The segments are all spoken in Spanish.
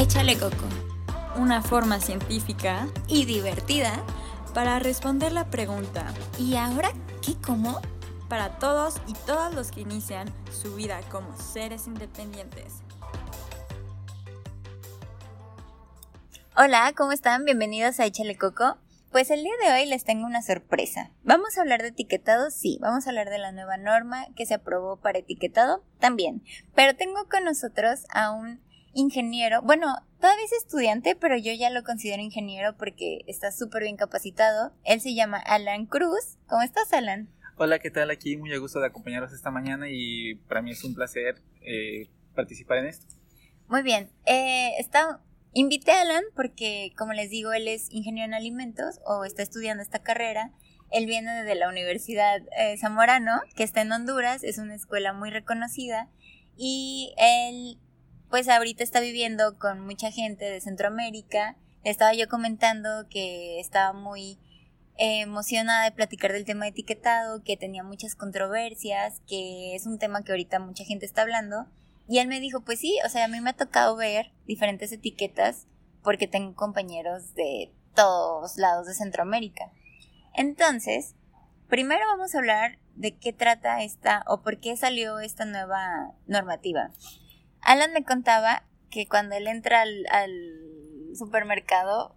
Échale Coco, una forma científica y divertida para responder la pregunta ¿y ahora qué como? Para todos y todas los que inician su vida como seres independientes. Hola, ¿cómo están? Bienvenidos a Échale Coco. Pues el día de hoy les tengo una sorpresa. ¿Vamos a hablar de etiquetado? Sí, vamos a hablar de la nueva norma que se aprobó para etiquetado también. Pero tengo con nosotros a un ingeniero, bueno, todavía es estudiante, pero yo ya lo considero ingeniero porque está súper bien capacitado. Él se llama Alan Cruz. ¿Cómo estás, Alan? Hola, ¿qué tal? Aquí muy a gusto de acompañaros esta mañana y para mí es un placer eh, participar en esto. Muy bien. Eh, está, invité a Alan porque, como les digo, él es ingeniero en alimentos o está estudiando esta carrera. Él viene de la Universidad eh, Zamorano, que está en Honduras, es una escuela muy reconocida. Y él pues ahorita está viviendo con mucha gente de Centroamérica. Estaba yo comentando que estaba muy emocionada de platicar del tema de etiquetado, que tenía muchas controversias, que es un tema que ahorita mucha gente está hablando. Y él me dijo, pues sí, o sea, a mí me ha tocado ver diferentes etiquetas porque tengo compañeros de todos lados de Centroamérica. Entonces, primero vamos a hablar de qué trata esta o por qué salió esta nueva normativa. Alan me contaba que cuando él entra al, supermercado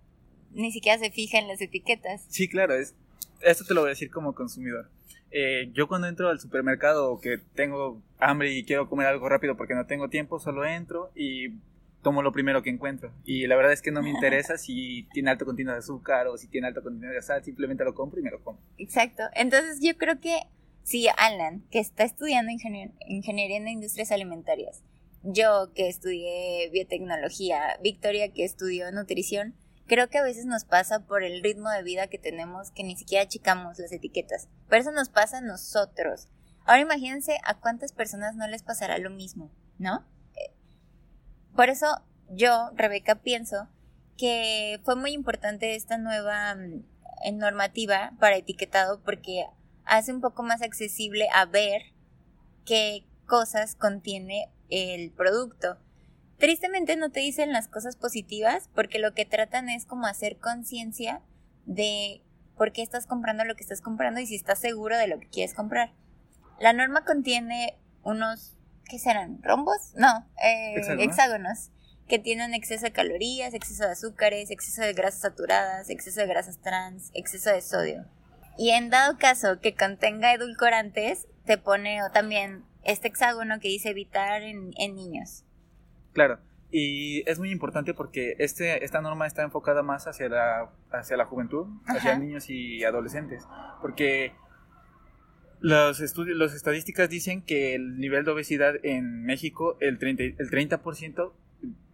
ni siquiera se fija en las etiquetas. Sí, claro, es, esto te lo voy a decir como consumidor. Eh, yo cuando entro al supermercado que tengo hambre y quiero comer algo rápido porque no tengo tiempo, solo entro y tomo lo primero que encuentro. Y la verdad es que no me interesa si tiene alto contenido de azúcar o si tiene alto contenido de sal, simplemente lo compro y me lo como. Exacto. Entonces yo creo que si Alan, que está estudiando ingeniería en industrias alimentarias, yo que estudié biotecnología, Victoria que estudió nutrición, creo que a veces nos pasa por el ritmo de vida que tenemos que ni siquiera checamos las etiquetas. Pero eso nos pasa a nosotros. Ahora imagínense a cuántas personas no les pasará lo mismo, ¿no? Eh, por eso yo, Rebeca, pienso que fue muy importante esta nueva mm, normativa para etiquetado porque hace un poco más accesible a ver qué cosas contiene el producto. Tristemente no te dicen las cosas positivas porque lo que tratan es como hacer conciencia de por qué estás comprando lo que estás comprando y si estás seguro de lo que quieres comprar. La norma contiene unos, ¿qué serán? ¿Rombos? No, eh, hexágonos, que tienen exceso de calorías, exceso de azúcares, exceso de grasas saturadas, exceso de grasas trans, exceso de sodio. Y en dado caso que contenga edulcorantes, te pone también este hexágono que dice evitar en, niños. Claro, y es muy importante porque este, esta norma está enfocada más hacia la, hacia la juventud, hacia niños y adolescentes, porque los estudios, las estadísticas dicen que el nivel de obesidad en México, el 30%, el 30%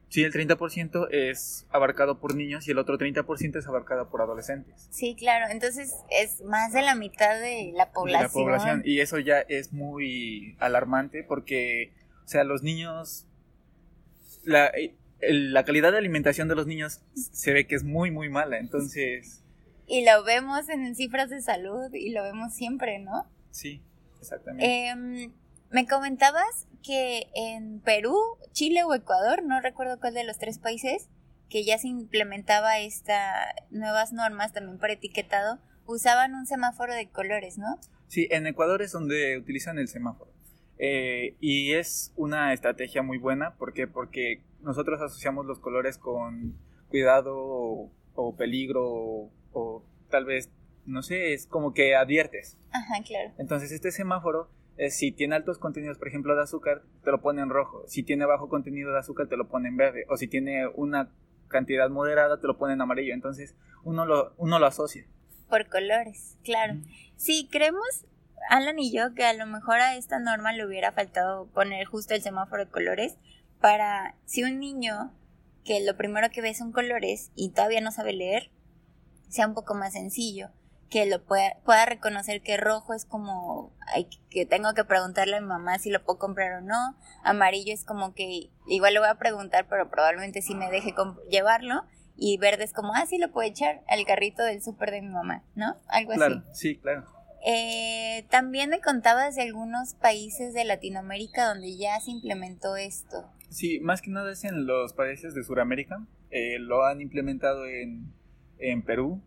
Sí, el 30% es abarcado por niños y el otro 30% es abarcado por adolescentes. Sí, claro, entonces es más de la mitad de la población. la población, y eso ya es muy alarmante porque, o sea, los niños, la, la calidad de alimentación de los niños se ve que es muy, muy mala, entonces... Y lo vemos en cifras de salud y lo vemos siempre, ¿no? Sí, exactamente. Eh, me comentabas que en Perú, Chile o Ecuador, no recuerdo cuál de los tres países, que ya se implementaba estas nuevas normas también para etiquetado, usaban un semáforo de colores, ¿no? Sí, en Ecuador es donde utilizan el semáforo. Eh, y es una estrategia muy buena, ¿por qué? Porque nosotros asociamos los colores con cuidado o, peligro o, tal vez, no sé, es como que adviertes. Ajá, claro. Entonces este semáforo si tiene altos contenidos, por ejemplo, de azúcar, te lo pone en rojo. Si tiene bajo contenido de azúcar, te lo pone en verde. O si tiene una cantidad moderada, te lo pone en amarillo. Entonces, uno lo, uno lo asocia. Por colores, claro. Sí, creemos, Alan y yo, que a lo mejor a esta norma le hubiera faltado poner justo el semáforo de colores para si un niño que lo primero que ve son colores y todavía no sabe leer, sea un poco más sencillo que lo pueda, pueda reconocer que rojo es como hay, que tengo que preguntarle a mi mamá si lo puedo comprar o no. Amarillo es como que igual le voy a preguntar, pero probablemente sí me deje llevarlo. Y verde es como, ah, sí lo puedo echar al carrito del súper de mi mamá, ¿no? Algo claro, Sí, claro. Eh, también me contabas de algunos países de Latinoamérica donde ya se implementó esto. Sí, más que nada es en los países de Sudamérica. Eh, lo han implementado en, en Perú,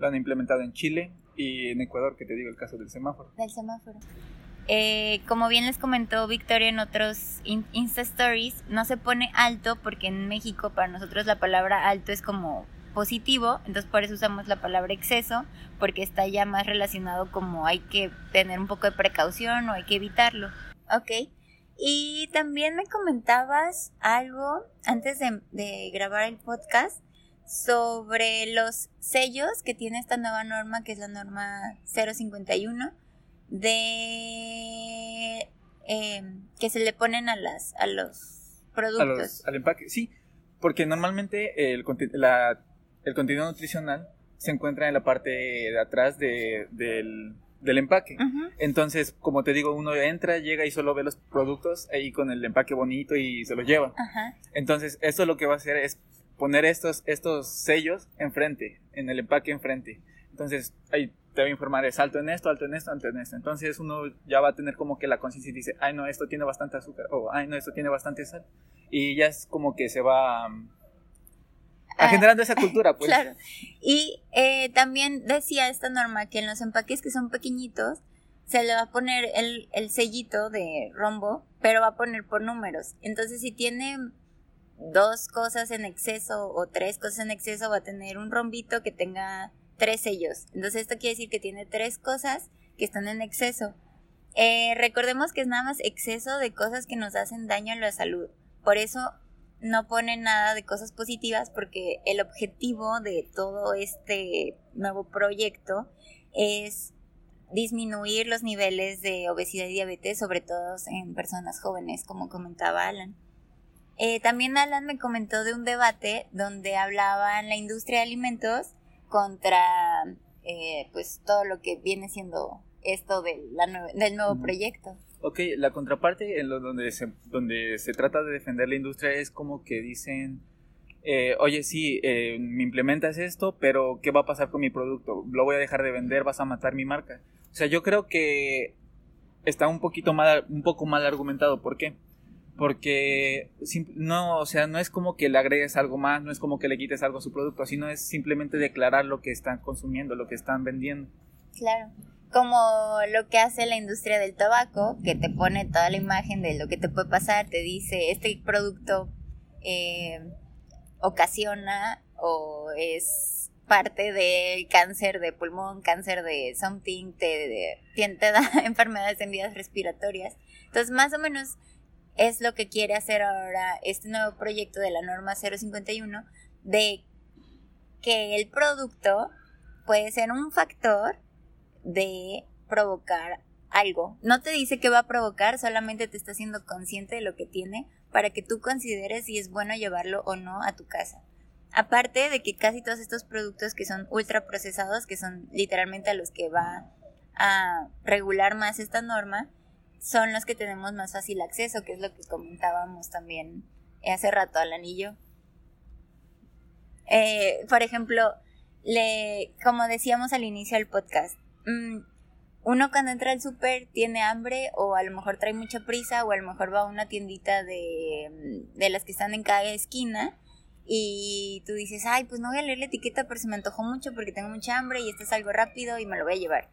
lo han implementado en Chile y en Ecuador, que te digo el caso del semáforo. Del semáforo. Eh, como bien les comentó Victoria en otros Insta Stories, no se pone alto porque en México para nosotros la palabra alto es como positivo, entonces por eso usamos la palabra exceso, porque está ya más relacionado como hay que tener un poco de precaución o hay que evitarlo. Ok. Y también me comentabas algo antes de grabar el podcast sobre los sellos que tiene esta nueva norma, que es la norma 051, de em, que se le ponen a las a los productos. al empaque, sí, porque normalmente el, la, el contenido nutricional se encuentra en la parte de atrás de, del, del empaque. Entonces, como te digo, uno entra, llega y solo ve los productos ahí con el empaque bonito y se los lleva. Entonces, esto lo que va a hacer es poner estos, estos sellos enfrente, en el empaque enfrente. Entonces, ahí te va a informar, es alto en esto, alto en esto, alto en esto. Entonces, uno ya va a tener como que la conciencia y dice, ay, no, esto tiene bastante azúcar, o ay, no, esto tiene bastante sal. Y ya es como que se va a ah, generando esa cultura, pues. Claro. Y eh, también decía esta norma que en los empaques que son pequeñitos se le va a poner el, el sellito de rombo, pero va a poner por números. Entonces, si tiene dos cosas en exceso o tres cosas en exceso, va a tener un rombito que tenga tres sellos. Entonces, esto quiere decir que tiene tres cosas que están en exceso. Eh, recordemos que es nada más exceso de cosas que nos hacen daño a la salud. Por eso no pone nada de cosas positivas porque el objetivo de todo este nuevo proyecto es disminuir los niveles de obesidad y diabetes, sobre todo en personas jóvenes, como comentaba Alan. Eh, también Alan me comentó de un debate donde hablaban la industria de alimentos contra eh, pues todo lo que viene siendo esto de la del nuevo proyecto. Ok, la contraparte en lo donde se, donde se trata de defender la industria es como que dicen, eh, oye, sí, eh, me implementas esto, pero ¿qué va a pasar con mi producto? ¿Lo voy a dejar de vender? ¿Vas a matar mi marca? O sea, yo creo que está un poquito mal, un poco mal argumentado. ¿Por qué? Porque no, o sea, no es como que le agregues algo más, no es como que le quites algo a su producto, sino es simplemente declarar lo que están consumiendo, lo que están vendiendo. Claro como lo que hace la industria del tabaco, que te pone toda la imagen de lo que te puede pasar, te dice, este producto eh, ocasiona o es parte del cáncer de pulmón, cáncer de something, te, te, da enfermedades en vías respiratorias. Entonces, más o menos es lo que quiere hacer ahora este nuevo proyecto de la norma 051, de que el producto puede ser un factor de provocar algo. No te dice que va a provocar, solamente te está haciendo consciente de lo que tiene para que tú consideres si es bueno llevarlo o no a tu casa. Aparte de que casi todos estos productos que son ultra procesados, que son literalmente a los que va a regular más esta norma, son los que tenemos más fácil acceso, que es lo que comentábamos también hace rato al anillo. Eh, por ejemplo, le, como decíamos al inicio del podcast, Mm, uno cuando entra al súper tiene hambre o a lo mejor trae mucha prisa o a lo mejor va a una tiendita de, mm, de las que están en cada esquina y tú dices, ay, pues no voy a leer la etiqueta, pero se me antojó mucho porque tengo mucha hambre y esto es algo rápido y me lo voy a llevar.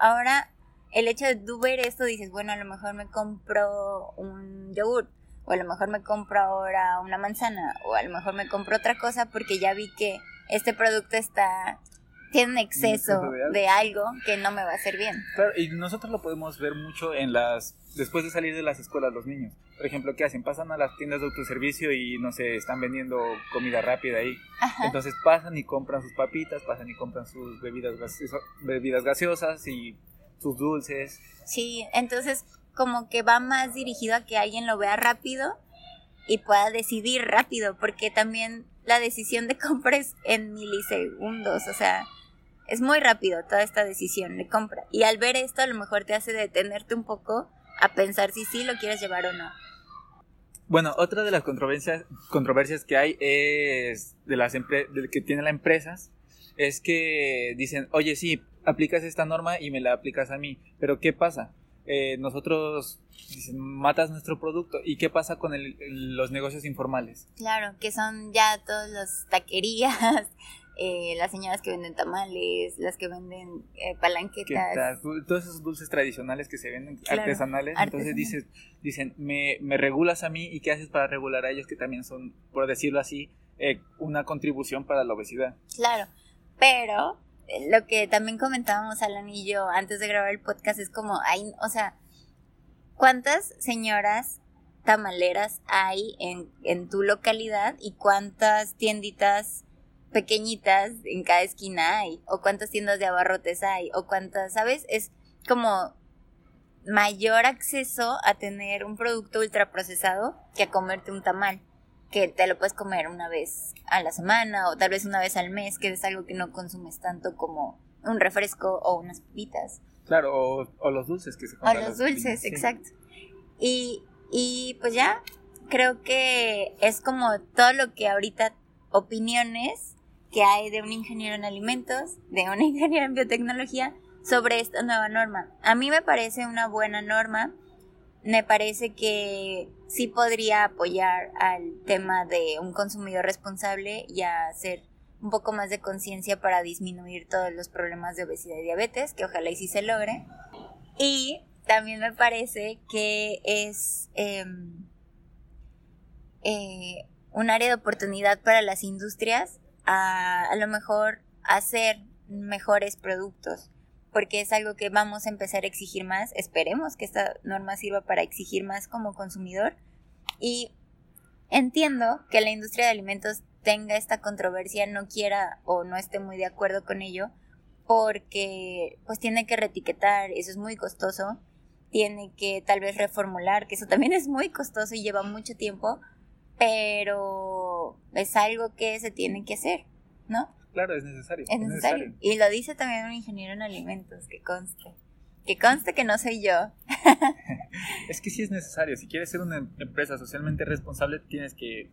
Ahora, el hecho de tú ver esto, dices, bueno, a lo mejor me compro un yogur, o a lo mejor me compro ahora una manzana, o a lo mejor me compro otra cosa porque ya vi que este producto está tiene un exceso de algo. que no me va a hacer bien. Claro, y nosotros lo podemos ver mucho en las después de salir de las escuelas los niños. Por ejemplo, ¿qué hacen? Pasan a las tiendas de autoservicio y no sé, están vendiendo comida rápida ahí. Entonces pasan y compran sus papitas, pasan y compran sus bebidas bebidas gaseosas y sus dulces. Sí, entonces como que va más dirigido a que alguien lo vea rápido y pueda decidir rápido, porque también la decisión de compra es en milisegundos, o sea, es muy rápido toda esta decisión de compra. Y al ver esto, a lo mejor te hace detenerte un poco a pensar si sí lo quieres llevar o no. Bueno, otra de las controversias, controversias que hay es de las que tienen las empresas es que dicen, oye, sí, aplicas esta norma y me la aplicas a mí, pero ¿qué pasa? eh, nosotros dicen, matas nuestro producto. ¿Y qué pasa con el- los negocios informales? Claro, que son ya todas las taquerías, eh, las señoras que venden tamales, las que venden eh, Que palanquetas. tas- todos esos dulces tradicionales que se venden Claro, artesanales. Entonces dices, dicen, me, me regulas a mí y qué haces para regular a ellos que también son, por decirlo así, eh, una contribución para la obesidad. Claro, pero lo que también comentábamos Alan y yo antes de grabar el podcast es como, hay, o sea, ¿cuántas señoras tamaleras hay en, en tu localidad y cuántas tienditas pequeñitas en cada esquina hay? ¿O cuántas tiendas de abarrotes hay? ¿O cuántas, sabes? Es como mayor acceso a tener un producto ultraprocesado que a comerte un tamal que te lo puedes comer una vez a la semana o tal vez una vez al mes, que es algo que no consumes tanto como un refresco o unas papitas. Claro, o, o los dulces que se O compran. los las- dulces, exacto. Y, y pues ya, creo que es como todo lo que ahorita, opiniones que hay de un ingeniero en alimentos, de un ingeniero en biotecnología sobre esta nueva norma. A mí me parece una buena norma, me parece que sí podría apoyar al tema de un consumidor responsable y a hacer un poco más de conciencia para disminuir todos los problemas de obesidad y diabetes, que ojalá y sí se logre. Y también me parece que es em, eh, un área de oportunidad para las industrias a, a lo mejor hacer mejores productos porque es algo que vamos a empezar a exigir más. Esperemos que esta norma sirva para exigir más como consumidor. Y entiendo que la industria de alimentos tenga esta controversia, no quiera o no esté muy de acuerdo con ello, porque pues tiene que reetiquetar, eso es muy costoso, tiene que tal vez reformular, que eso también es muy costoso y lleva mucho tiempo, pero es algo que se tiene que hacer, ¿no? Claro, es necesario. Es necesario. Y lo dice también un ingeniero en alimentos, que conste. Que conste que no soy yo. Es que sí es necesario. Si quieres ser una em- empresa socialmente responsable, tienes que,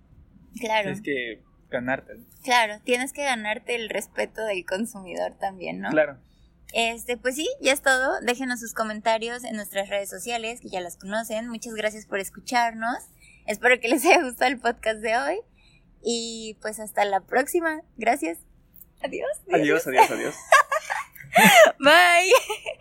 Claro, tienes que ganártelo. claro. Tienes que ganarte el respeto del consumidor también, ¿no? Claro. Este, pues sí, ya es todo. Déjenos sus comentarios en nuestras redes sociales, que ya las conocen. Muchas gracias por escucharnos. Espero que les haya gustado el podcast de hoy. Y pues hasta la próxima. Gracias. Adiós. Adiós, adiós, adiós. Bye.